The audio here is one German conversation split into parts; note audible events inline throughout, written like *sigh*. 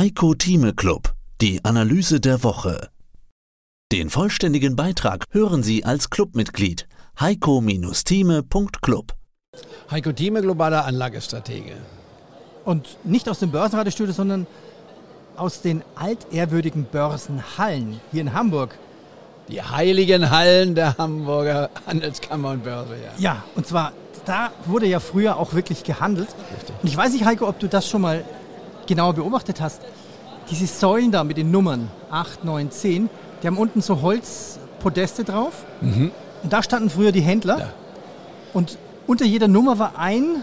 Heiko Thieme Club, die Analyse der Woche. Den vollständigen Beitrag hören Sie als Clubmitglied heiko-thieme.club. Heiko Thieme, globaler Anlagestratege. Und nicht aus dem Börsenradiostudio, sondern aus den altehrwürdigen Börsenhallen hier in Hamburg. Die heiligen Hallen der Hamburger Handelskammer und Börse, ja. Ja, und zwar, da wurde ja früher auch wirklich gehandelt. Richtig. Und ich weiß nicht, Heiko, ob du das schon mal genauer beobachtet hast. Diese Säulen da mit den Nummern 8, 9, 10, die haben unten so Holzpodeste drauf. Mhm. Und da standen früher die Händler. Ja. Und unter jeder Nummer war ein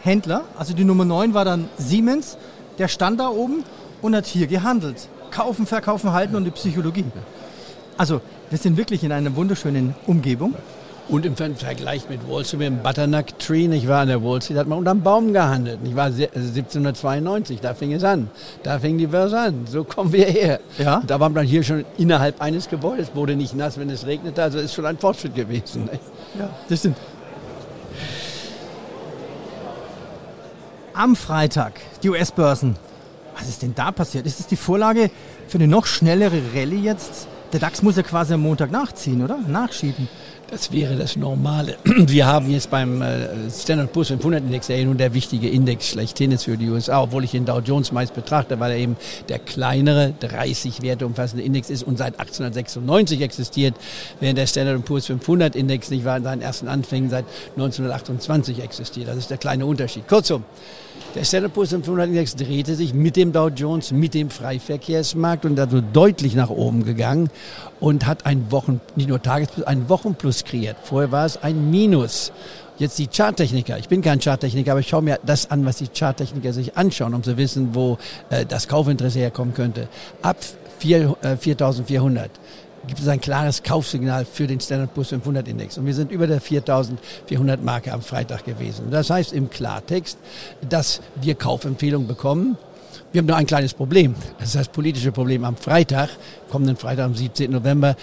Händler, also die Nummer 9 war dann Siemens, der stand da oben und hat hier gehandelt. Kaufen, verkaufen, halten und die Psychologie. Also wir sind wirklich in einer wunderschönen Umgebung. Und im Vergleich mit Wall Street, mit dem Butternut Tree, ich war an der Wall Street, hat man unterm Baum gehandelt. Ich war 1792, da fing es an. Da fing die Börse an. So kommen wir her. Ja. da war man hier schon innerhalb eines Gebäudes, wurde nicht nass, wenn es regnete. Also ist schon ein Fortschritt gewesen. Ja, das stimmt. Am Freitag, die US-Börsen. Was ist denn da passiert? Ist es die Vorlage für eine noch schnellere Rallye jetzt? Der DAX muss ja quasi am Montag nachziehen, oder? Nachschieben. Das wäre das Normale. *clears throat* Wir haben jetzt beim äh, Standard Poor's 500 Index, der ja nun der wichtige Index schlechthin ist für die USA, obwohl ich den Dow Jones meist betrachte, weil er eben der kleinere, 30 Werte umfassende Index ist und seit 1896 existiert, während der Standard Poor's 500 Index nicht war in seinen ersten Anfängen seit 1928 existiert. Das ist der kleine Unterschied. Kurzum, der Standard Poor's 500 Index drehte sich mit dem Dow Jones, mit dem Freiverkehrsmarkt und also deutlich nach oben gegangen und hat ein Wochen, nicht nur Tagesplus, ein Wochenplus kreiert. Vorher war es ein Minus. Jetzt die Charttechniker. Ich bin kein Charttechniker, aber ich schaue mir das an, was die Charttechniker sich anschauen, um zu wissen, wo äh, das Kaufinteresse herkommen könnte. Ab 4, äh, 4400 gibt es ein klares Kaufsignal für den Standard Poor's 500 Index. Und wir sind über der 4400 Marke am Freitag gewesen. Das heißt im Klartext, dass wir Kaufempfehlungen bekommen. Wir haben nur ein kleines Problem. Das ist das politische Problem. Am Freitag, kommenden Freitag, am 17. November,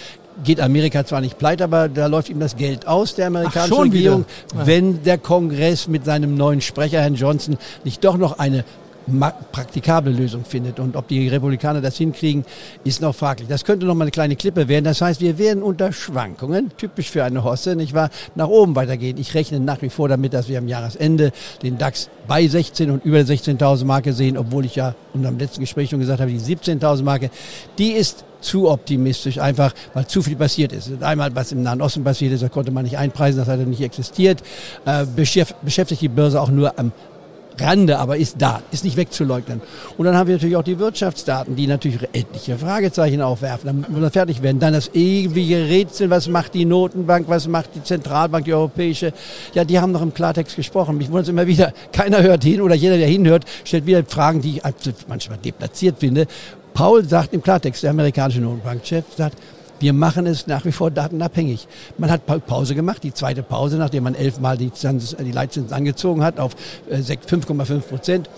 geht Amerika zwar nicht pleite, aber da läuft ihm das Geld aus, der amerikanischen Regierung, wenn der Kongress mit seinem neuen Sprecher, Herrn Johnson, nicht doch noch eine praktikable Lösung findet. Und ob die Republikaner das hinkriegen, ist noch fraglich. Das könnte noch mal eine kleine Klippe werden. Das heißt, wir werden unter Schwankungen, typisch für eine Hosse, nicht wahr, nach oben weitergehen. Ich rechne nach wie vor damit, dass wir am Jahresende den DAX bei 16 und über der 16.000 Marke sehen, obwohl ich ja unter letzten Gespräch schon gesagt habe, die 17.000 Marke, die ist zu optimistisch, einfach weil zu viel passiert ist. Einmal, was im Nahen Osten passiert ist, das konnte man nicht einpreisen, das hat nicht existiert. Äh, beschäftigt die Börse auch nur am Rande, aber ist da, ist nicht wegzuleugnen. Und dann haben wir natürlich auch die Wirtschaftsdaten, die natürlich etliche Fragezeichen aufwerfen. Dann muss man fertig werden. Dann das ewige Rätsel, was macht die Notenbank, was macht die Zentralbank, die europäische. Ja, die haben noch im Klartext gesprochen. Ich wundere immer wieder, *laughs* keiner hört hin oder jeder, der hinhört, stellt wieder Fragen, die ich manchmal deplatziert finde. Paul sagt im Klartext, der amerikanische Notenbankchef sagt, wir machen es nach wie vor datenabhängig. Man hat Pause gemacht, die zweite Pause, nachdem man elfmal die, die Leitzinsen angezogen hat auf 5,5 äh, Prozent.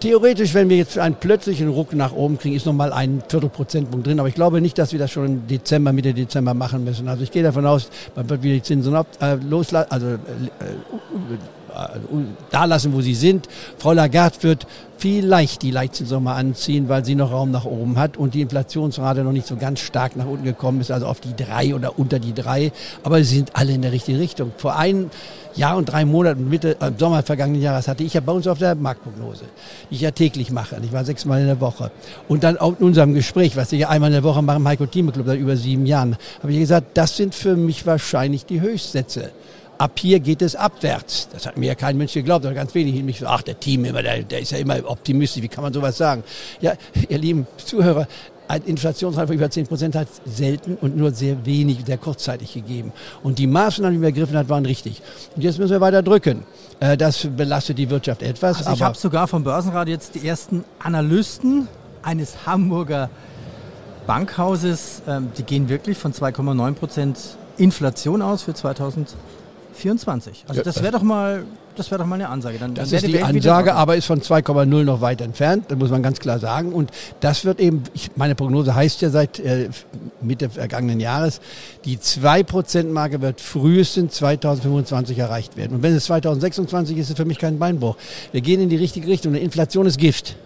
Theoretisch, wenn wir jetzt einen plötzlichen Ruck nach oben kriegen, ist nochmal ein Viertelprozentpunkt drin. Aber ich glaube nicht, dass wir das schon im Dezember, Mitte Dezember machen müssen. Also ich gehe davon aus, man wird wieder die Zinsen ab, äh, loslassen, also äh, da lassen, wo sie sind. Frau Lagarde wird vielleicht die Leitzinsen mal anziehen, weil sie noch Raum nach oben hat und die Inflationsrate noch nicht so ganz stark nach unten gekommen ist, also auf die drei oder unter die drei. Aber sie sind alle in der richtigen Richtung. Vor einem Jahr und drei Monaten, Mitte äh, Sommer vergangenen Jahres, hatte ich ja bei uns auf der Marktprognose, die ich ja täglich mache. Ich war sechsmal in der Woche. Und dann auch in unserem Gespräch, was ich ja einmal in der Woche mache im Heiko Thieme Club seit über sieben Jahren, habe ich gesagt, das sind für mich wahrscheinlich die Höchstsätze ab hier geht es abwärts. Das hat mir ja kein Mensch geglaubt, aber ganz wenig. Mich so, ach, der Team immer, der, der ist ja immer optimistisch. Wie kann man sowas sagen? Ja, ihr lieben Zuhörer, ein Inflationsrate von über 10 Prozent hat selten und nur sehr wenig, sehr kurzzeitig gegeben. Und die Maßnahmen, die man ergriffen hat, waren richtig. Und jetzt müssen wir weiter drücken. Äh, das belastet die Wirtschaft etwas. Also ich habe sogar vom Börsenrat jetzt die ersten Analysten eines Hamburger Bankhauses, ähm, die gehen wirklich von 2,9 Prozent Inflation aus für 2000. 24. Also das wäre doch mal, das wäre doch mal eine Ansage. Dann das ist die, die Ansage, aber ist von 2,0 noch weit entfernt. Das muss man ganz klar sagen. Und das wird eben, ich, meine Prognose heißt ja seit äh, Mitte vergangenen Jahres, die 2%-Marke wird frühestens 2025 erreicht werden. Und wenn es 2026 ist, ist es für mich kein Beinbruch. Wir gehen in die richtige Richtung. Eine Inflation ist Gift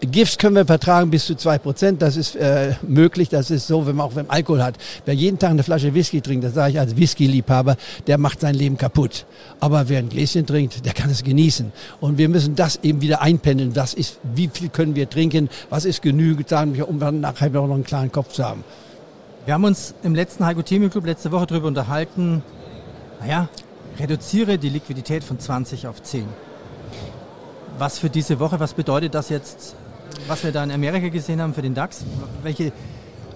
Gifts können wir vertragen bis zu zwei Prozent. Das ist äh, möglich. Das ist so, wenn man auch wenn man Alkohol hat. Wer jeden Tag eine Flasche Whisky trinkt, das sage ich als Whisky-Liebhaber, der macht sein Leben kaputt. Aber wer ein Gläschen trinkt, der kann es genießen. Und wir müssen das eben wieder einpendeln. Was ist, wie viel können wir trinken? Was ist genügend, sagen wir, um dann nachher noch einen klaren Kopf zu haben. Wir haben uns im letzten Heiko Theme Club letzte Woche darüber unterhalten. Naja, reduziere die Liquidität von 20 auf 10. Was für diese Woche, was bedeutet das jetzt, was wir da in Amerika gesehen haben für den DAX? Welche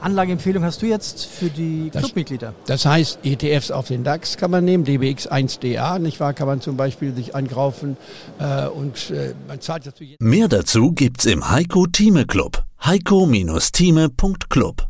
Anlageempfehlung hast du jetzt für die Clubmitglieder? Das heißt, ETFs auf den DAX kann man nehmen, DBX 1DA, nicht wahr, kann man zum Beispiel sich ankaufen äh, und äh, man zahlt dazu. Mehr dazu gibt's im Heiko Thieme Club. heiko-thieme.club